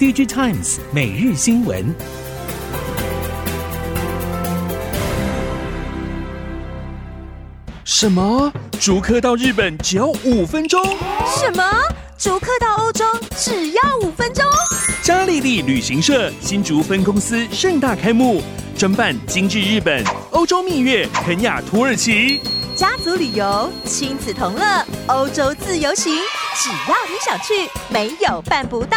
DigiTimes 每日新闻。什么？逐客到日本只要五分钟？什么？逐客到欧洲只要五分钟？嘉利利旅行社新竹分公司盛大开幕，专办精致日本、欧洲蜜月、肯亚、土耳其。家族旅游，亲子同乐，欧洲自由行，只要你想去，没有办不到。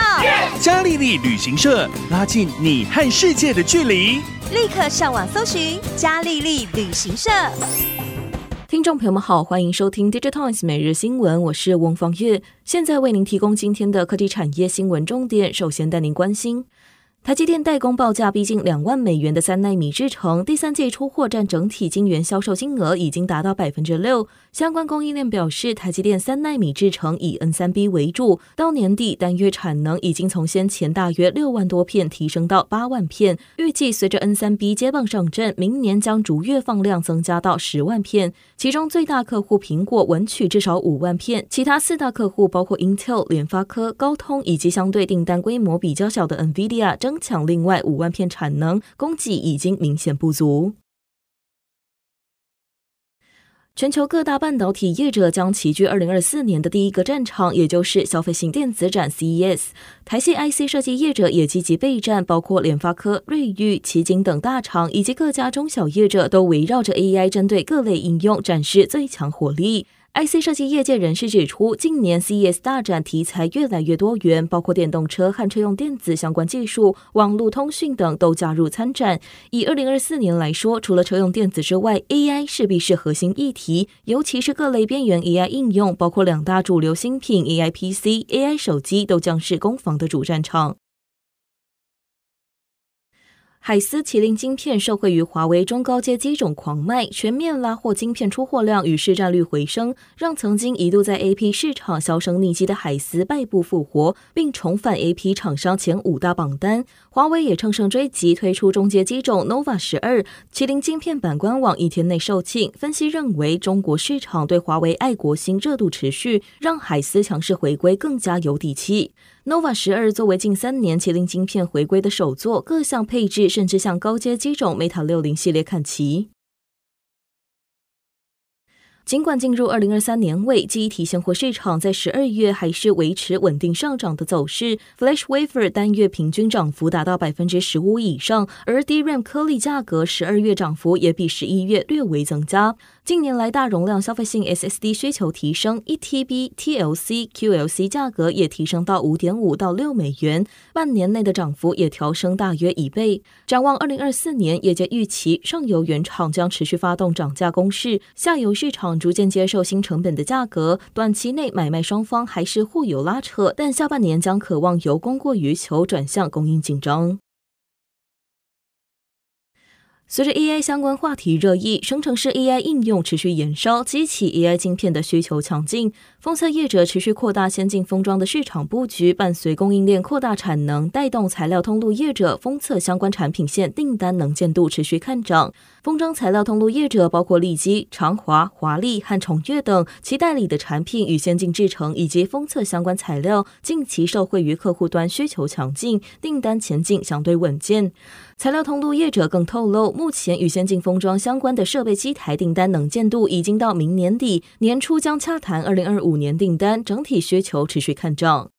嘉丽丽旅行社拉近你和世界的距离，立刻上网搜寻嘉丽丽旅行社。听众朋友们好，欢迎收听 DigiTimes 每日新闻，我是翁方月，现在为您提供今天的科技产业新闻重点。首先带您关心。台积电代工报价逼近两万美元的三纳米制程，第三季出货占整体晶圆销售金额已经达到百分之六。相关供应链表示，台积电三纳米制程以 N 三 B 为主，到年底单月产能已经从先前大约六万多片提升到八万片。预计随着 N 三 B 接棒上阵，明年将逐月放量增加到十万片。其中最大客户苹果稳取至少五万片，其他四大客户包括 Intel、联发科、高通以及相对订单规模比较小的 NVIDIA 争抢另外五万片产能，供给已经明显不足。全球各大半导体业者将齐聚二零二四年的第一个战场，也就是消费性电子展 CES。台系 IC 设计业者也积极备战，包括联发科、瑞昱、奇景等大厂，以及各家中小业者，都围绕着 AI 针对各类应用展示最强火力。IC 设计业界人士指出，近年 CES 大展题材越来越多元，包括电动车和车用电子相关技术、网络通讯等都加入参展。以2024年来说，除了车用电子之外，AI 势必是核心议题，尤其是各类边缘 AI 应用，包括两大主流新品 AI PC、AI 手机，都将是攻防的主战场。海思麒麟晶片受惠于华为中高阶机种狂卖，全面拉货晶片出货量与市占率回升，让曾经一度在 AP 市场销声匿迹的海思败部复活，并重返 AP 厂商前五大榜单。华为也乘胜追击，推出中阶机种 Nova 十二。麒麟晶片版官网一天内售罄，分析认为中国市场对华为爱国心热度持续，让海思强势回归更加有底气。Nova 十二作为近三年麒麟晶片回归的首作，各项配置甚至向高阶机种 Meta 六零系列看齐。尽管进入二零二三年尾，记忆体现货市场在十二月还是维持稳定上涨的走势，Flash Wafer 单月平均涨幅达到百分之十五以上，而 DRAM 颗粒价格十二月涨幅也比十一月略微增加。近年来，大容量消费性 SSD 需求提升，一 TB TLC QLC 价格也提升到五点五到六美元，半年内的涨幅也调升大约一倍。展望二零二四年，业界预期上游原厂将持续发动涨价攻势，下游市场逐渐接受新成本的价格，短期内买卖双方还是互有拉扯，但下半年将渴望由供过于求转向供应紧张。随着 AI 相关话题热议，生成式 AI 应用持续延烧，激起 AI 晶片的需求强劲。封测业者持续扩大先进封装的市场布局，伴随供应链扩大产能，带动材料通路业者封测相关产品线订单能见度持续看涨。封装材料通路业者包括利基、长华、华丽和崇越等，其代理的产品与先进制程以及封测相关材料，近期受惠于客户端需求强劲，订单前景相对稳健。材料通路业者更透露，目前与先进封装相关的设备机台订单能见度已经到明年底，年初将洽谈二零二五年订单，整体需求持续看涨。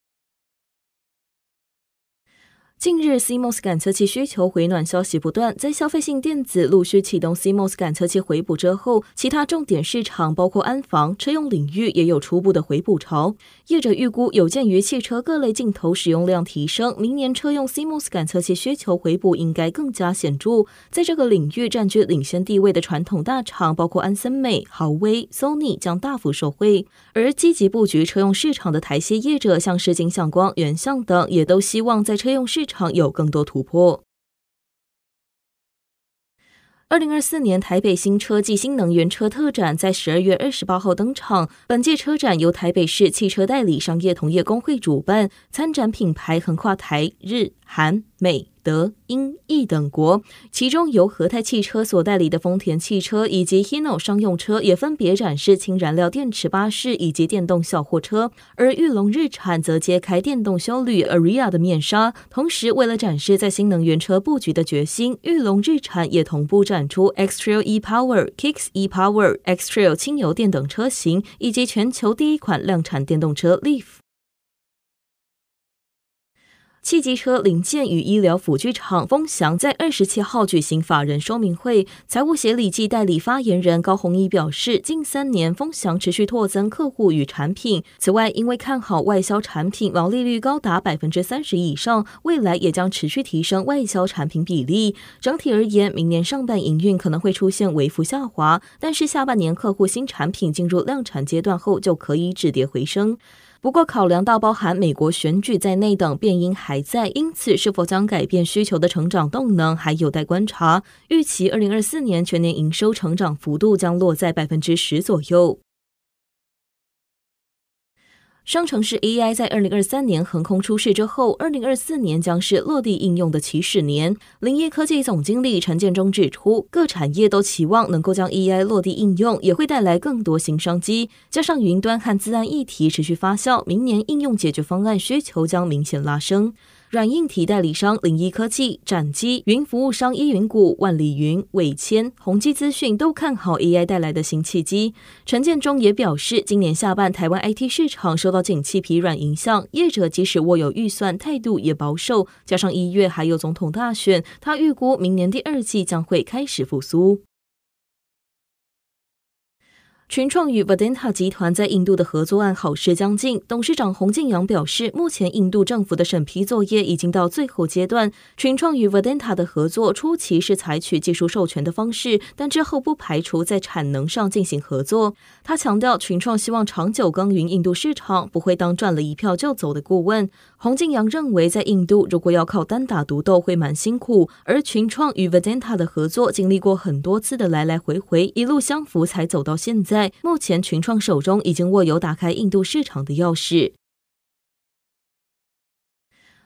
近日，CMOS 感测器需求回暖消息不断，在消费性电子陆续启动 CMOS 感测器回补之后，其他重点市场包括安防、车用领域也有初步的回补潮。业者预估，有鉴于汽车各类镜头使用量提升，明年车用 CMOS 感测器需求回补应该更加显著。在这个领域占据领先地位的传统大厂，包括安森美、豪威、Sony 将大幅受惠，而积极布局车用市场的台系业者，像是金相光、原相等，也都希望在车用市场。场有更多突破。二零二四年台北新车暨新能源车特展在十二月二十八号登场。本届车展由台北市汽车代理商业同业公会主办，参展品牌横跨台、日、韩、美。德、英、意等国，其中由和泰汽车所代理的丰田汽车以及 Hino 商用车也分别展示氢燃料电池巴士以及电动小货车，而玉龙日产则揭开电动休旅 Ariya 的面纱。同时，为了展示在新能源车布局的决心，玉龙日产也同步展出 X-Trail e-Power、Kicks e-Power、X-Trail 轻油电等车型，以及全球第一款量产电动车 Leaf。汽机车零件与医疗辅具厂丰祥在二十七号举行法人说明会，财务协理暨代理发言人高宏一表示，近三年丰祥持续拓增客户与产品。此外，因为看好外销产品毛利率高达百分之三十以上，未来也将持续提升外销产品比例。整体而言，明年上半营运可能会出现微幅下滑，但是下半年客户新产品进入量产阶段后，就可以止跌回升。不过，考量到包含美国选举在内等变因还在，因此是否将改变需求的成长动能还有待观察。预期二零二四年全年营收成长幅度将落在百分之十左右。商城市 AI 在二零二三年横空出世之后，二零二四年将是落地应用的起始年。林业科技总经理陈建中指出，各产业都期望能够将 AI 落地应用，也会带来更多新商机。加上云端和自然议题持续发酵，明年应用解决方案需求将明显拉升。软硬体代理商零一科技、展机、云服务商依云谷、万里云、纬千、宏基资讯都看好 AI 带来的新契机。陈建中也表示，今年下半台湾 IT 市场受到景气疲软影响，业者即使握有预算，态度也保守。加上一月还有总统大选，他预估明年第二季将会开始复苏。群创与 Vedanta 集团在印度的合作案好事将近，董事长洪敬扬表示，目前印度政府的审批作业已经到最后阶段。群创与 Vedanta 的合作初期是采取技术授权的方式，但之后不排除在产能上进行合作。他强调，群创希望长久耕耘印度市场，不会当赚了一票就走的顾问。洪敬扬认为，在印度如果要靠单打独斗会蛮辛苦，而群创与 Vedanta 的合作经历过很多次的来来回回，一路相扶才走到现在。在目前，群创手中已经握有打开印度市场的钥匙。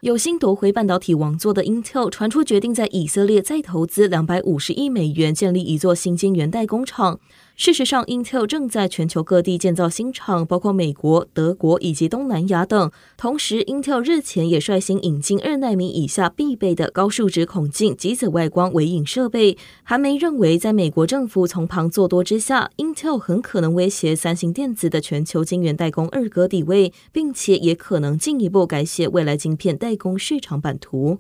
有心夺回半导体王座的 Intel 传出决定在以色列再投资两百五十亿美元建立一座新晶圆代工厂。事实上，Intel 正在全球各地建造新厂，包括美国、德国以及东南亚等。同时，Intel 日前也率先引进二纳米以下必备的高数值孔径极紫外光微影设备。韩媒认为，在美国政府从旁做多之下，Intel 很可能威胁三星电子的全球晶圆代工二哥地位，并且也可能进一步改写未来晶片代工市场版图。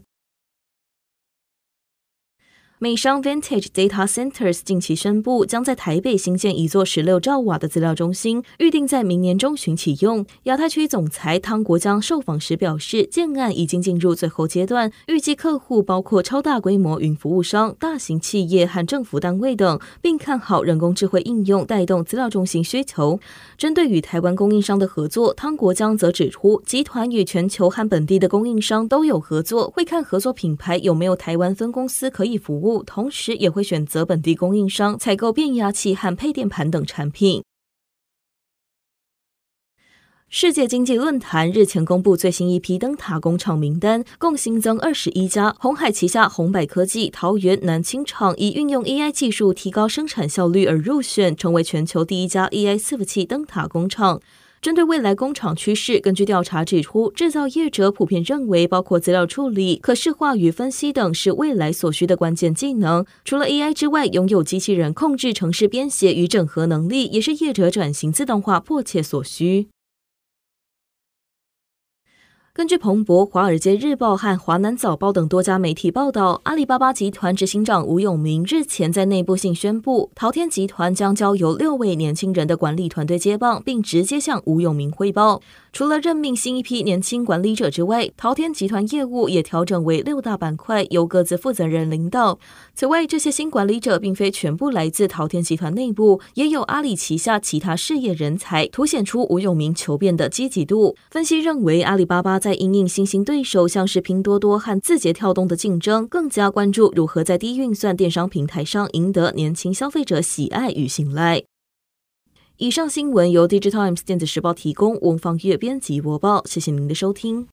美商 Vantage Data Centers 近期宣布，将在台北新建一座十六兆瓦的资料中心，预定在明年中旬启用。亚太区总裁汤国江受访时表示，建案已经进入最后阶段，预计客户包括超大规模云服务商、大型企业和政府单位等，并看好人工智慧应用带动资料中心需求。针对与台湾供应商的合作，汤国江则指出，集团与全球和本地的供应商都有合作，会看合作品牌有没有台湾分公司可以服务。同时也会选择本地供应商采购变压器和配电盘等产品。世界经济论坛日前公布最新一批灯塔工厂名单，共新增二十一家。鸿海旗下鸿百科技桃园南青厂以运用 AI 技术提高生产效率而入选，成为全球第一家 AI 伺服器灯塔工厂。针对未来工厂趋势，根据调查指出，制造业者普遍认为，包括资料处理、可视化与分析等是未来所需的关键技能。除了 AI 之外，拥有机器人控制城市编写与整合能力，也是业者转型自动化迫切所需。根据彭博、华尔街日报和华南早报等多家媒体报道，阿里巴巴集团执行长吴永明日前在内部信宣布，淘天集团将交由六位年轻人的管理团队接棒，并直接向吴永明汇报。除了任命新一批年轻管理者之外，淘天集团业务也调整为六大板块，由各自负责人领导。此外，这些新管理者并非全部来自淘天集团内部，也有阿里旗下其他事业人才，凸显出吴永明求变的积极度。分析认为，阿里巴巴在在引领新兴对手像是拼多多和字节跳动的竞争，更加关注如何在低运算电商平台上赢得年轻消费者喜爱与信赖。以上新闻由 Digital Times 电子时报提供，翁方月编辑播报。谢谢您的收听。